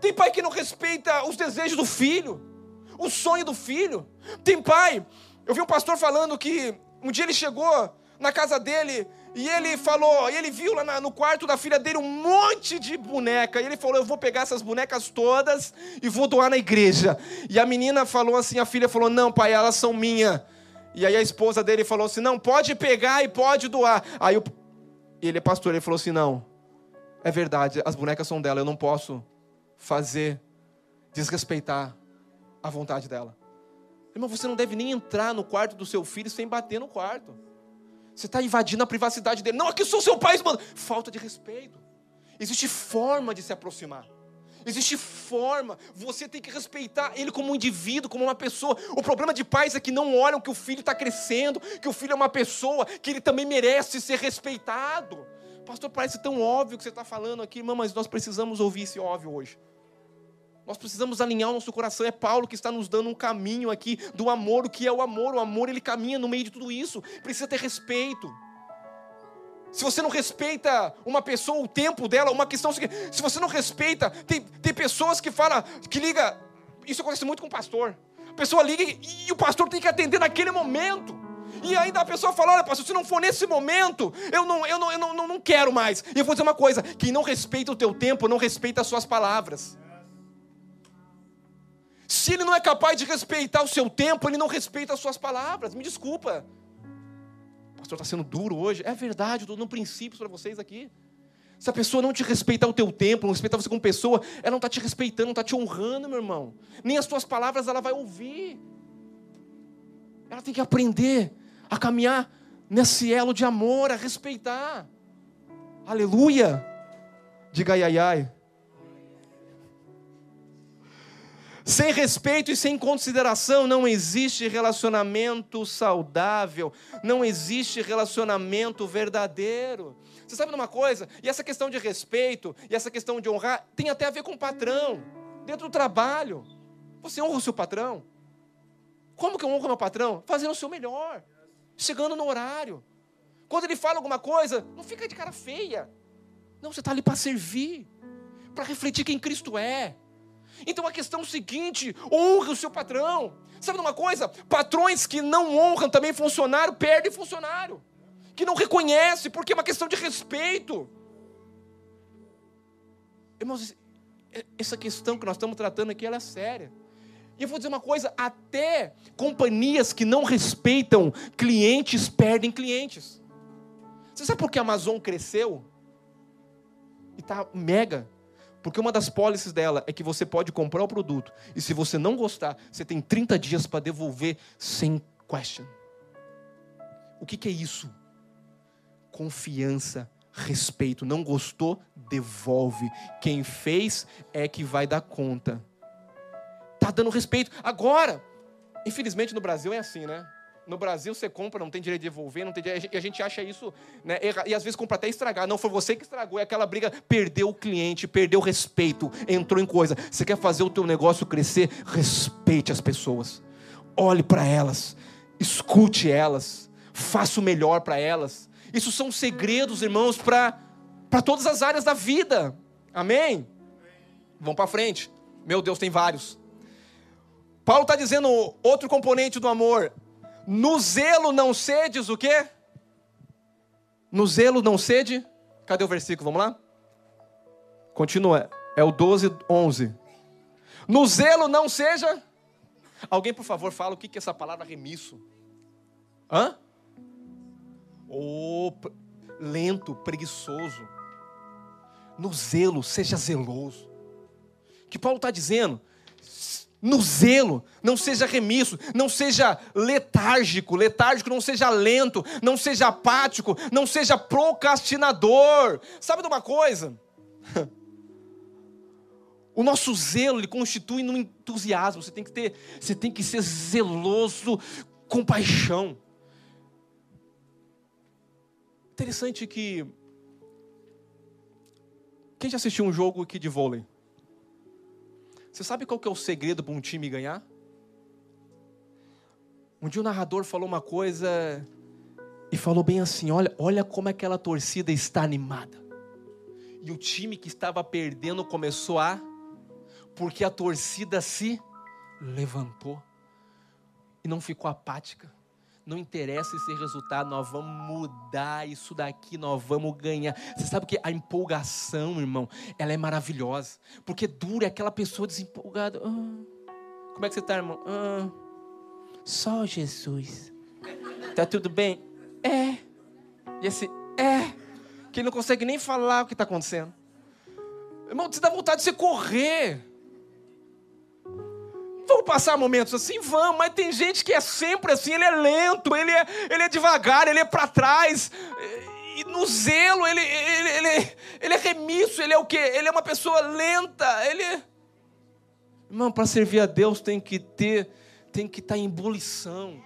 Tem pai que não respeita os desejos do filho, o sonho do filho. Tem pai. Eu vi um pastor falando que um dia ele chegou na casa dele e ele falou, e ele viu lá no quarto da filha dele um monte de boneca. E ele falou: Eu vou pegar essas bonecas todas e vou doar na igreja. E a menina falou assim: A filha falou: Não, pai, elas são minhas. E aí a esposa dele falou assim: Não, pode pegar e pode doar. Aí o, ele é pastor, ele falou assim: Não, é verdade, as bonecas são dela, eu não posso fazer, desrespeitar a vontade dela. Irmão, você não deve nem entrar no quarto do seu filho sem bater no quarto. Você está invadindo a privacidade dele. Não, aqui sou seu pai, mano. Falta de respeito. Existe forma de se aproximar. Existe forma. Você tem que respeitar ele como um indivíduo, como uma pessoa. O problema de pais é que não olham que o filho está crescendo, que o filho é uma pessoa, que ele também merece ser respeitado. Pastor, parece tão óbvio que você está falando aqui, irmão, mas nós precisamos ouvir esse óbvio hoje. Nós precisamos alinhar o nosso coração. É Paulo que está nos dando um caminho aqui do amor. O que é o amor? O amor ele caminha no meio de tudo isso. Precisa ter respeito. Se você não respeita uma pessoa, o tempo dela, uma questão. Se você não respeita, tem, tem pessoas que falam, que liga. Isso acontece muito com o pastor. A pessoa liga e, e o pastor tem que atender naquele momento. E ainda a pessoa fala: olha, pastor, se não for nesse momento, eu não, eu não, eu não, não, não quero mais. E eu vou dizer uma coisa: quem não respeita o teu tempo, não respeita as suas palavras. Se ele não é capaz de respeitar o seu tempo, ele não respeita as suas palavras. Me desculpa. O pastor está sendo duro hoje. É verdade, estou dando princípios para vocês aqui. Se a pessoa não te respeitar o teu tempo, não respeitar você como pessoa, ela não está te respeitando, não está te honrando, meu irmão. Nem as tuas palavras ela vai ouvir. Ela tem que aprender a caminhar nesse elo de amor, a respeitar. Aleluia. Diga ai ai ai. Sem respeito e sem consideração não existe relacionamento saudável, não existe relacionamento verdadeiro. Você sabe de uma coisa? E essa questão de respeito e essa questão de honrar tem até a ver com o patrão. Dentro do trabalho, você honra o seu patrão? Como que eu honro meu patrão? Fazendo o seu melhor, chegando no horário. Quando ele fala alguma coisa, não fica de cara feia. Não, você está ali para servir, para refletir quem Cristo é. Então a questão é o seguinte: honre o seu patrão. Sabe de uma coisa? Patrões que não honram também funcionário, perdem funcionário. Que não reconhece, porque é uma questão de respeito. Irmãos, essa questão que nós estamos tratando aqui, ela é séria. E eu vou dizer uma coisa: até companhias que não respeitam clientes perdem clientes. Você sabe por que a Amazon cresceu? E está mega porque uma das pólices dela é que você pode comprar o produto e se você não gostar, você tem 30 dias para devolver sem question. O que, que é isso? Confiança, respeito. Não gostou? Devolve. Quem fez é que vai dar conta. Tá dando respeito. Agora, infelizmente no Brasil é assim, né? No Brasil você compra, não tem direito de devolver, não tem direito, e a gente acha isso, né, e às vezes compra até estragar. Não foi você que estragou, é aquela briga, perdeu o cliente, perdeu o respeito, entrou em coisa. Você quer fazer o teu negócio crescer? Respeite as pessoas. Olhe para elas, escute elas, faça o melhor para elas. Isso são segredos, irmãos, para para todas as áreas da vida. Amém? Vamos para frente. Meu Deus, tem vários. Paulo está dizendo outro componente do amor no zelo não sedes o quê? No zelo não sede? Cadê o versículo? Vamos lá? Continua. É o 12, 11. No zelo não seja. Alguém, por favor, fala o que é essa palavra remisso. Hã? Oh, lento, preguiçoso. No zelo, seja zeloso. O que Paulo está dizendo? No zelo, não seja remisso, não seja letárgico, letárgico, não seja lento, não seja apático, não seja procrastinador. Sabe de uma coisa? O nosso zelo ele constitui no entusiasmo. Você tem que ter, você tem que ser zeloso com paixão. Interessante que quem já assistiu um jogo aqui de vôlei? Você sabe qual que é o segredo para um time ganhar? Um dia o narrador falou uma coisa e falou bem assim: olha, olha como aquela torcida está animada. E o time que estava perdendo começou a. Porque a torcida se levantou e não ficou apática. Não interessa esse resultado, nós vamos mudar isso daqui, nós vamos ganhar. Você sabe que a empolgação, irmão, ela é maravilhosa. Porque dura é aquela pessoa desempolgada. Ah, como é que você está, irmão? Ah, só Jesus. Tá tudo bem? É. E esse é, que não consegue nem falar o que está acontecendo. Irmão, você dá vontade de você correr. Vamos passar momentos assim? Vamos, mas tem gente que é sempre assim, ele é lento, ele é, ele é devagar, ele é para trás. E no zelo, ele, ele, ele, ele é remisso, ele é o quê? Ele é uma pessoa lenta, ele... É Irmão, para servir a Deus tem que ter, tem que estar tá em ebulição.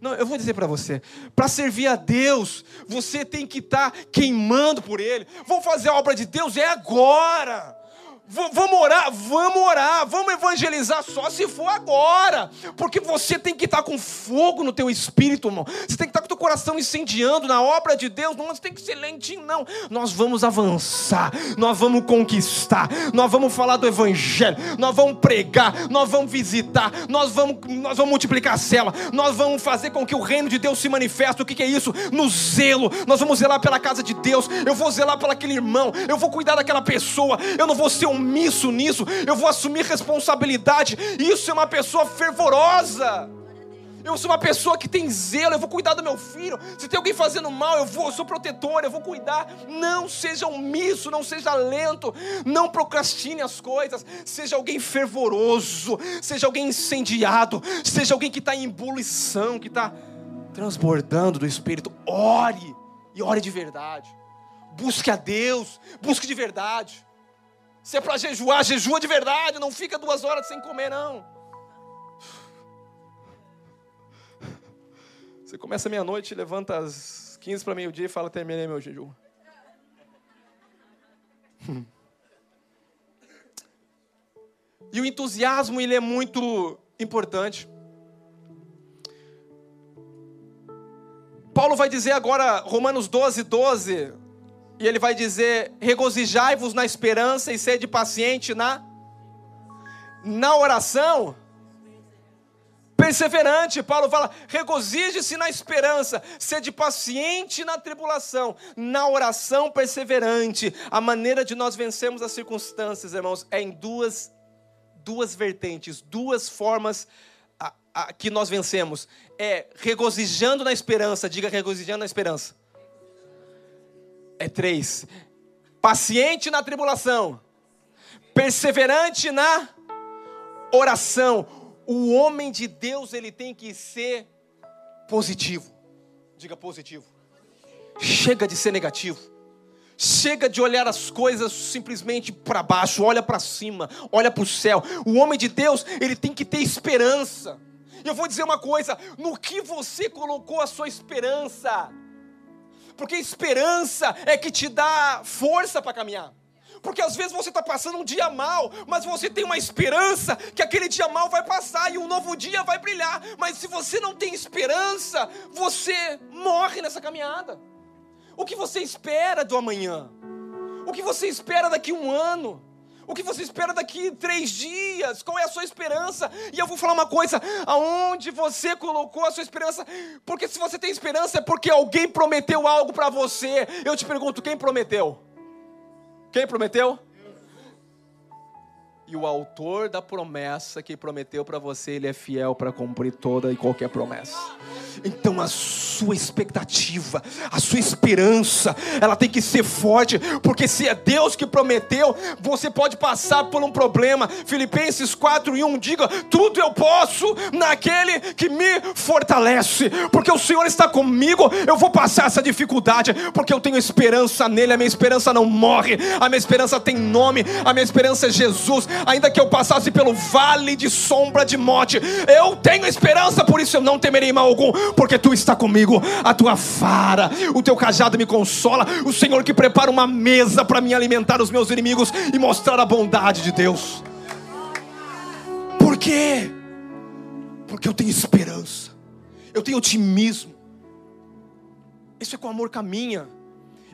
Não, eu vou dizer para você, para servir a Deus, você tem que estar tá queimando por Ele. Vamos fazer a obra de Deus, é agora vamos orar, vamos orar, vamos evangelizar só se for agora, porque você tem que estar com fogo no teu espírito, irmão. Você tem que estar com o teu coração incendiando na obra de Deus. Não, você tem que ser lentinho, não. Nós vamos avançar, nós vamos conquistar, nós vamos falar do evangelho, nós vamos pregar, nós vamos visitar, nós vamos, nós vamos multiplicar a cela, nós vamos fazer com que o reino de Deus se manifeste. O que, que é isso? No zelo. Nós vamos zelar pela casa de Deus. Eu vou zelar pelo aquele irmão. Eu vou cuidar daquela pessoa. Eu não vou ser um compromisso nisso, eu vou assumir responsabilidade. Isso é uma pessoa fervorosa. Eu sou uma pessoa que tem zelo, eu vou cuidar do meu filho. Se tem alguém fazendo mal, eu vou, eu sou protetor, eu vou cuidar. Não seja omisso, não seja lento, não procrastine as coisas. Seja alguém fervoroso, seja alguém incendiado, seja alguém que está em ebulição, que está transbordando do Espírito. Ore e ore de verdade. Busque a Deus, busque de verdade. Se é para jejuar, jejua de verdade, não fica duas horas sem comer, não. Você começa meia-noite, levanta às 15 para meio-dia e fala: terminei meu jejum. E o entusiasmo ele é muito importante. Paulo vai dizer agora, Romanos 12, 12, e ele vai dizer: regozijai-vos na esperança e sede paciente na na oração. Perseverante, Paulo fala: regozije-se na esperança, sede paciente na tribulação, na oração perseverante. A maneira de nós vencermos as circunstâncias, irmãos, é em duas, duas vertentes, duas formas a, a, que nós vencemos: é regozijando na esperança, diga regozijando na esperança é três. Paciente na tribulação, perseverante na oração. O homem de Deus ele tem que ser positivo. Diga positivo. Chega de ser negativo. Chega de olhar as coisas simplesmente para baixo, olha para cima, olha para o céu. O homem de Deus, ele tem que ter esperança. Eu vou dizer uma coisa: no que você colocou a sua esperança? Porque esperança é que te dá força para caminhar. Porque às vezes você está passando um dia mal, mas você tem uma esperança que aquele dia mal vai passar e um novo dia vai brilhar. Mas se você não tem esperança, você morre nessa caminhada. O que você espera do amanhã? O que você espera daqui a um ano? O que você espera daqui três dias? Qual é a sua esperança? E eu vou falar uma coisa: aonde você colocou a sua esperança? Porque se você tem esperança é porque alguém prometeu algo para você. Eu te pergunto: quem prometeu? Quem prometeu? E o autor da promessa que prometeu para você, ele é fiel para cumprir toda e qualquer promessa. Então a sua expectativa, a sua esperança, ela tem que ser forte, porque se é Deus que prometeu, você pode passar por um problema. Filipenses 4 e 1 diga: tudo eu posso naquele que me fortalece, porque o Senhor está comigo, eu vou passar essa dificuldade, porque eu tenho esperança nele, a minha esperança não morre, a minha esperança tem nome, a minha esperança é Jesus, ainda que eu passasse pelo vale de sombra de morte, eu tenho esperança, por isso eu não temerei mal algum, porque tu está comigo, a tua vara, o teu cajado me consola, o Senhor que prepara uma mesa para me alimentar os meus inimigos e mostrar a bondade de Deus. Por quê? Porque eu tenho esperança, eu tenho otimismo. Isso é com amor caminha.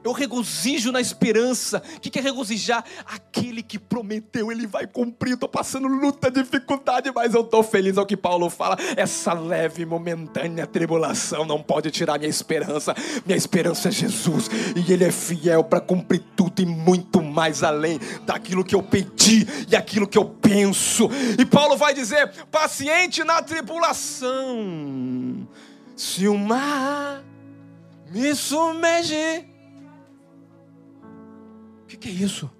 Eu regozijo na esperança. O que é regozijar? Aquele que prometeu, ele vai cumprir. Estou passando luta, dificuldade, mas eu estou feliz. É o que Paulo fala. Essa leve, momentânea tribulação não pode tirar minha esperança. Minha esperança é Jesus. E Ele é fiel para cumprir tudo e muito mais além daquilo que eu pedi e aquilo que eu penso. E Paulo vai dizer: paciente na tribulação. Se o mar me submergir que, é isso?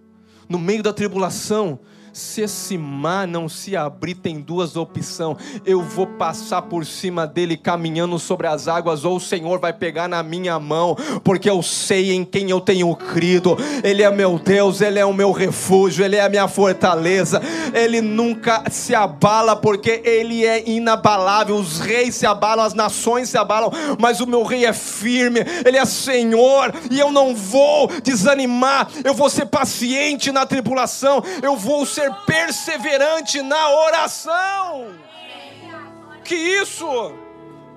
No meio da tribulação, se esse mar não se abrir, tem duas opções. Eu vou passar por cima dele caminhando sobre as águas, ou o Senhor vai pegar na minha mão, porque eu sei em quem eu tenho crido. Ele é meu Deus, ele é o meu refúgio, ele é a minha fortaleza. Ele nunca se abala, porque ele é inabalável. Os reis se abalam, as nações se abalam, mas o meu rei é firme, ele é Senhor, e eu não vou desanimar. Eu vou ser paciente na tribulação, eu vou ser ser perseverante na oração. Que isso?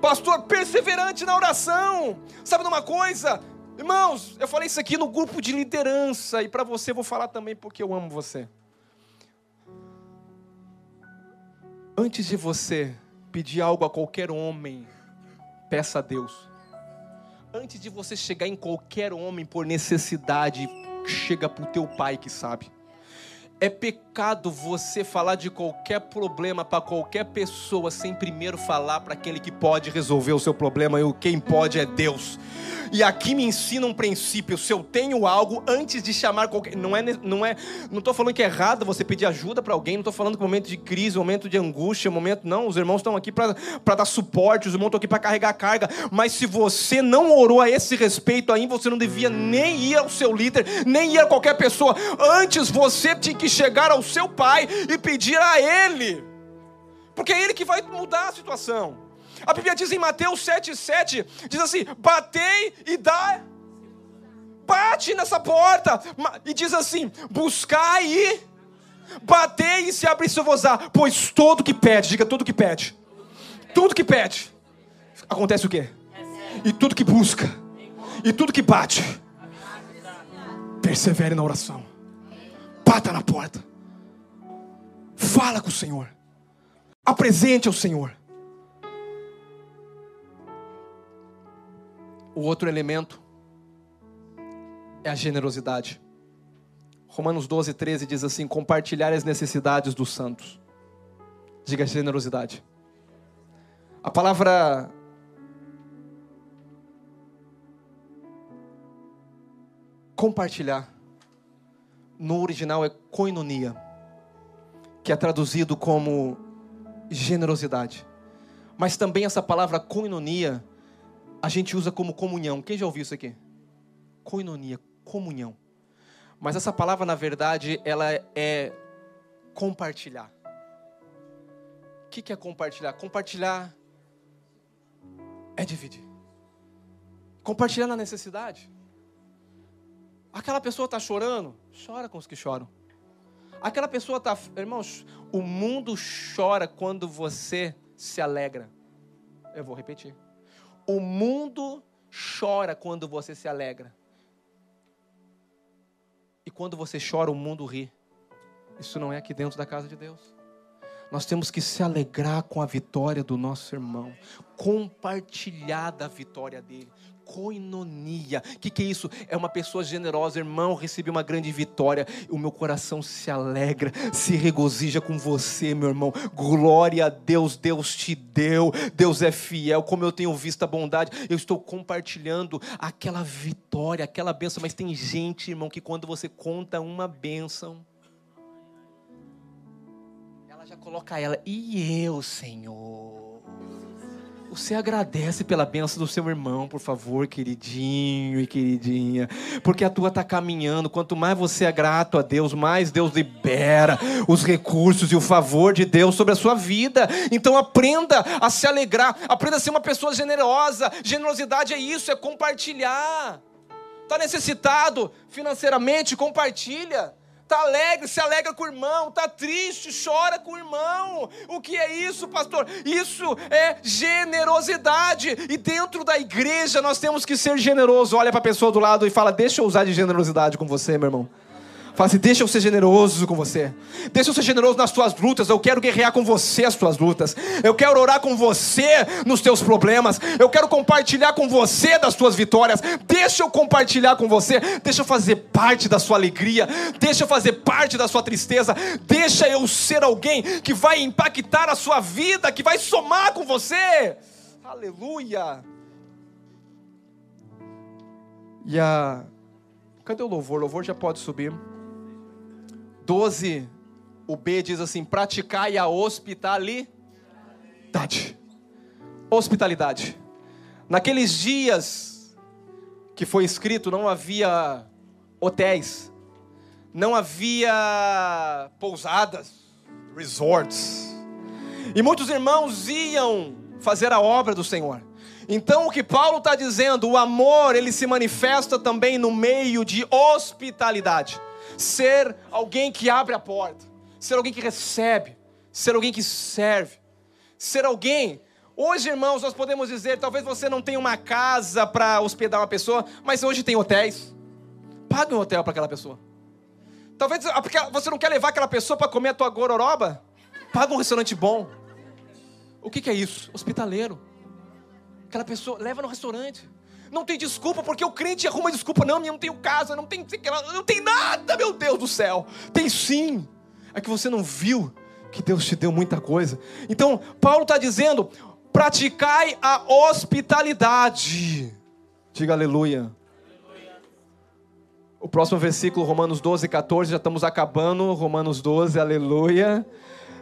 Pastor, perseverante na oração. Sabe de uma coisa? Irmãos, eu falei isso aqui no grupo de liderança e para você vou falar também porque eu amo você. Antes de você pedir algo a qualquer homem, peça a Deus. Antes de você chegar em qualquer homem por necessidade, chega para o teu pai que sabe. É pecado você falar de qualquer problema para qualquer pessoa sem primeiro falar para aquele que pode resolver o seu problema e quem pode é Deus. E aqui me ensina um princípio: se eu tenho algo antes de chamar qualquer, não é, não é, não estou falando que é errado você pedir ajuda para alguém, não estou falando que momento de crise, momento de angústia, momento não. Os irmãos estão aqui para dar suporte, os irmãos estão aqui para carregar carga. Mas se você não orou a esse respeito aí, você não devia nem ir ao seu líder, nem ir a qualquer pessoa. Antes você tinha que que chegar ao seu pai e pedir a ele, porque é ele que vai mudar a situação. A Bíblia diz em Mateus 7,7: diz assim: batei e dá. Bate nessa porta e diz assim: buscai e batei e se abre se vos pois todo que pede, diga tudo que pede, tudo que pede, acontece o quê? E tudo que busca, e tudo que bate, persevere na oração bata na porta. Fala com o Senhor. Apresente ao Senhor. O outro elemento é a generosidade. Romanos 12, 13 diz assim: compartilhar as necessidades dos santos. Diga generosidade. A palavra compartilhar no original é koinonia, que é traduzido como generosidade. Mas também essa palavra koinonia a gente usa como comunhão. Quem já ouviu isso aqui? Koinonia, comunhão. Mas essa palavra, na verdade, ela é compartilhar. O que é compartilhar? Compartilhar é dividir. Compartilhar na necessidade. Aquela pessoa está chorando, chora com os que choram. Aquela pessoa está. Irmãos, o mundo chora quando você se alegra. Eu vou repetir. O mundo chora quando você se alegra. E quando você chora, o mundo ri. Isso não é aqui dentro da casa de Deus. Nós temos que se alegrar com a vitória do nosso irmão, compartilhar da vitória dele. Coinonia, o que, que é isso? É uma pessoa generosa, irmão. Recebi uma grande vitória, o meu coração se alegra, se regozija com você, meu irmão. Glória a Deus, Deus te deu, Deus é fiel. Como eu tenho visto a bondade, eu estou compartilhando aquela vitória, aquela bênção. Mas tem gente, irmão, que quando você conta uma bênção, já coloca ela, e eu, Senhor? Você agradece pela benção do seu irmão, por favor, queridinho e queridinha, porque a tua está caminhando. Quanto mais você é grato a Deus, mais Deus libera os recursos e o favor de Deus sobre a sua vida. Então aprenda a se alegrar, aprenda a ser uma pessoa generosa. Generosidade é isso, é compartilhar. Está necessitado financeiramente? Compartilha. Está alegre, se alegra com o irmão. Está triste, chora com o irmão. O que é isso, pastor? Isso é generosidade. E dentro da igreja nós temos que ser generosos. Olha para a pessoa do lado e fala: Deixa eu usar de generosidade com você, meu irmão. Fala assim: deixa eu ser generoso com você. Deixa eu ser generoso nas tuas lutas. Eu quero guerrear com você as tuas lutas. Eu quero orar com você nos teus problemas. Eu quero compartilhar com você das tuas vitórias. Deixa eu compartilhar com você. Deixa eu fazer parte da sua alegria. Deixa eu fazer parte da sua tristeza. Deixa eu ser alguém que vai impactar a sua vida, que vai somar com você. Aleluia. E a. Cadê o louvor? O louvor já pode subir. 12, o B diz assim: praticai a hospitalidade. Hospitalidade. Naqueles dias que foi escrito, não havia hotéis, não havia pousadas, resorts. E muitos irmãos iam fazer a obra do Senhor. Então o que Paulo está dizendo, o amor ele se manifesta também no meio de hospitalidade ser alguém que abre a porta, ser alguém que recebe, ser alguém que serve, ser alguém. Hoje, irmãos, nós podemos dizer, talvez você não tenha uma casa para hospedar uma pessoa, mas hoje tem hotéis. Paga um hotel para aquela pessoa. Talvez você não quer levar aquela pessoa para comer a tua gororoba? Paga um restaurante bom. O que, que é isso? Hospitaleiro. Aquela pessoa, leva no restaurante. Não tem desculpa, porque o crente arruma desculpa. Não, eu não tenho casa, não tem, não tem nada, meu Deus do céu. Tem sim. É que você não viu que Deus te deu muita coisa. Então, Paulo está dizendo: praticai a hospitalidade. Diga aleluia. O próximo versículo, Romanos 12, 14, já estamos acabando. Romanos 12, aleluia.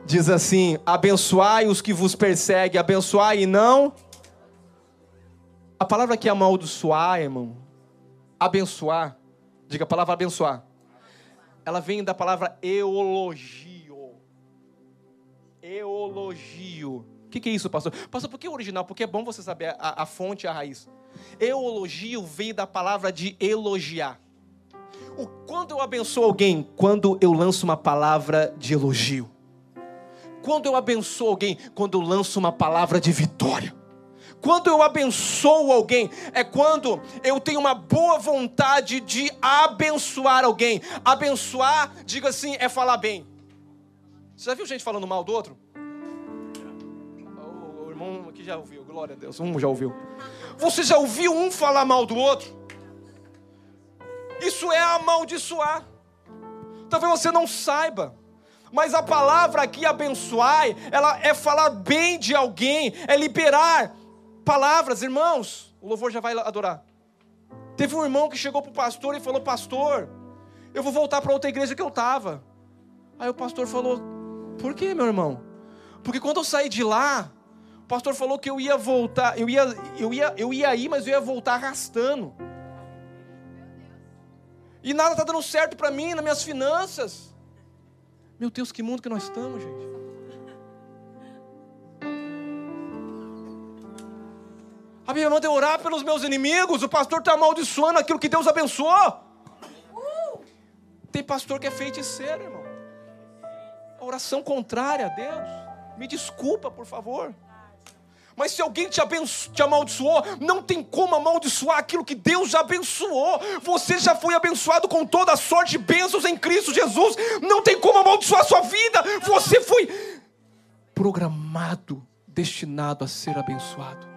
Diz assim: abençoai os que vos perseguem, abençoai e não a palavra aqui é amaldiçoar, irmão, abençoar, diga a palavra abençoar. Ela vem da palavra eologio. Eologio. O que, que, é isso, pastor? Pastor, por que original? Porque é bom você saber a, a fonte e a raiz. Eologio veio da palavra de elogiar. O, quando eu abençoo alguém? Quando eu lanço uma palavra de elogio. Quando eu abençoo alguém? Quando eu lanço uma palavra de vitória. Quando eu abençoo alguém, é quando eu tenho uma boa vontade de abençoar alguém. Abençoar, diga assim, é falar bem. Você já viu gente falando mal do outro? O, irmão aqui já ouviu, glória a Deus, um já ouviu. Você já ouviu um falar mal do outro? Isso é amaldiçoar. Talvez você não saiba. Mas a palavra aqui, abençoar, ela é falar bem de alguém, é liberar palavras, irmãos, o louvor já vai adorar. Teve um irmão que chegou para o pastor e falou: Pastor, eu vou voltar para outra igreja que eu estava. Aí o pastor falou: Por que, meu irmão? Porque quando eu saí de lá, o pastor falou que eu ia voltar, eu ia, eu ia, eu ia ir, mas eu ia voltar arrastando. E nada está dando certo para mim, nas minhas finanças. Meu Deus, que mundo que nós estamos, gente. A Bíblia manda eu orar pelos meus inimigos. O pastor está amaldiçoando aquilo que Deus abençoou. Tem pastor que é feiticeiro, irmão. A oração contrária a Deus. Me desculpa, por favor. Mas se alguém te, abenço, te amaldiçoou, não tem como amaldiçoar aquilo que Deus já abençoou. Você já foi abençoado com toda a sorte de bênçãos em Cristo Jesus. Não tem como amaldiçoar a sua vida. Você foi programado, destinado a ser abençoado.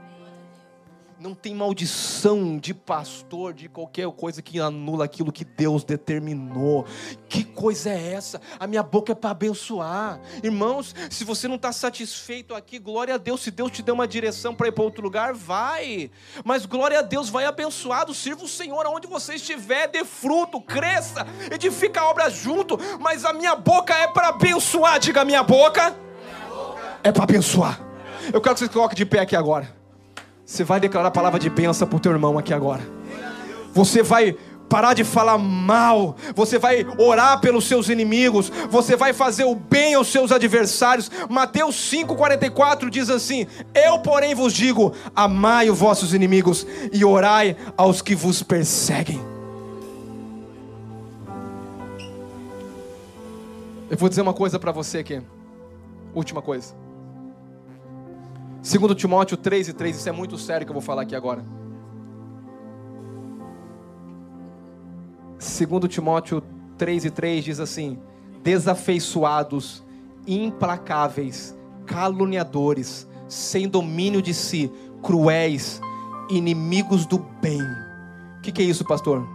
Não tem maldição de pastor, de qualquer coisa que anula aquilo que Deus determinou. Que coisa é essa? A minha boca é para abençoar. Irmãos, se você não está satisfeito aqui, glória a Deus. Se Deus te deu uma direção para ir para outro lugar, vai. Mas glória a Deus, vai abençoado. Sirva o Senhor aonde você estiver, dê fruto, cresça, edifica a obra junto. Mas a minha boca é para abençoar. Diga, minha boca, minha boca. é para abençoar. Eu quero que você coloque de pé aqui agora. Você vai declarar a palavra de bênção para o teu irmão aqui agora. Você vai parar de falar mal, você vai orar pelos seus inimigos, você vai fazer o bem aos seus adversários. Mateus 5,44 diz assim: Eu, porém, vos digo: amai os vossos inimigos e orai aos que vos perseguem. Eu vou dizer uma coisa para você aqui, última coisa. Segundo Timóteo 3 e 3, isso é muito sério que eu vou falar aqui agora. Segundo Timóteo 3 e 3 diz assim: desafeiçoados, implacáveis, caluniadores, sem domínio de si, cruéis, inimigos do bem. O que, que é isso, pastor?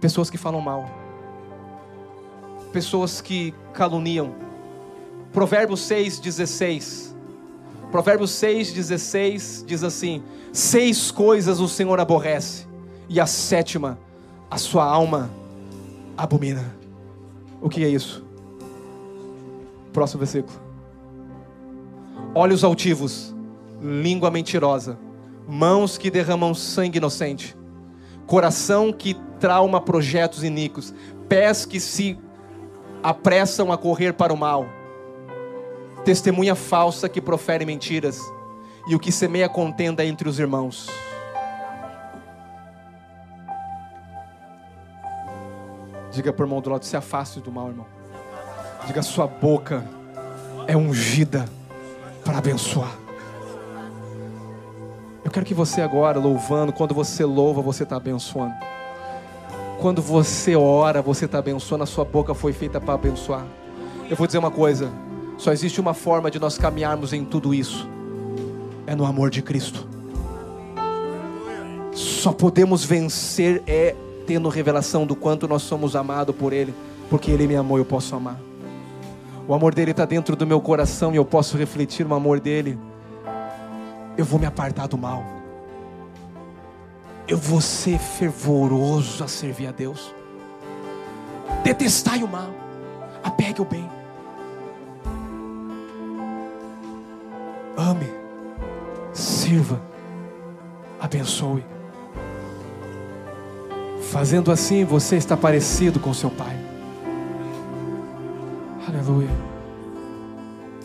Pessoas que falam mal, pessoas que caluniam. Provérbios 6, 16 Provérbios 6,16 diz assim: Seis coisas o Senhor aborrece, e a sétima, a sua alma abomina. O que é isso? Próximo versículo. Olhos altivos, língua mentirosa, mãos que derramam sangue inocente, coração que trauma projetos iníquos, pés que se apressam a correr para o mal testemunha falsa que profere mentiras e o que semeia contenda entre os irmãos. Diga por irmão do lado, se afaste do mal, irmão. Diga, sua boca é ungida para abençoar. Eu quero que você agora, louvando, quando você louva, você está abençoando. Quando você ora, você está abençoando. A sua boca foi feita para abençoar. Eu vou dizer uma coisa. Só existe uma forma de nós caminharmos em tudo isso: é no amor de Cristo. Só podemos vencer é tendo revelação do quanto nós somos amados por Ele, porque Ele me amou, eu posso amar. O amor dele está dentro do meu coração e eu posso refletir o amor dele. Eu vou me apartar do mal. Eu vou ser fervoroso a servir a Deus. Detestai o mal, apegue o bem. Ame, sirva, abençoe. Fazendo assim, você está parecido com seu Pai. Aleluia.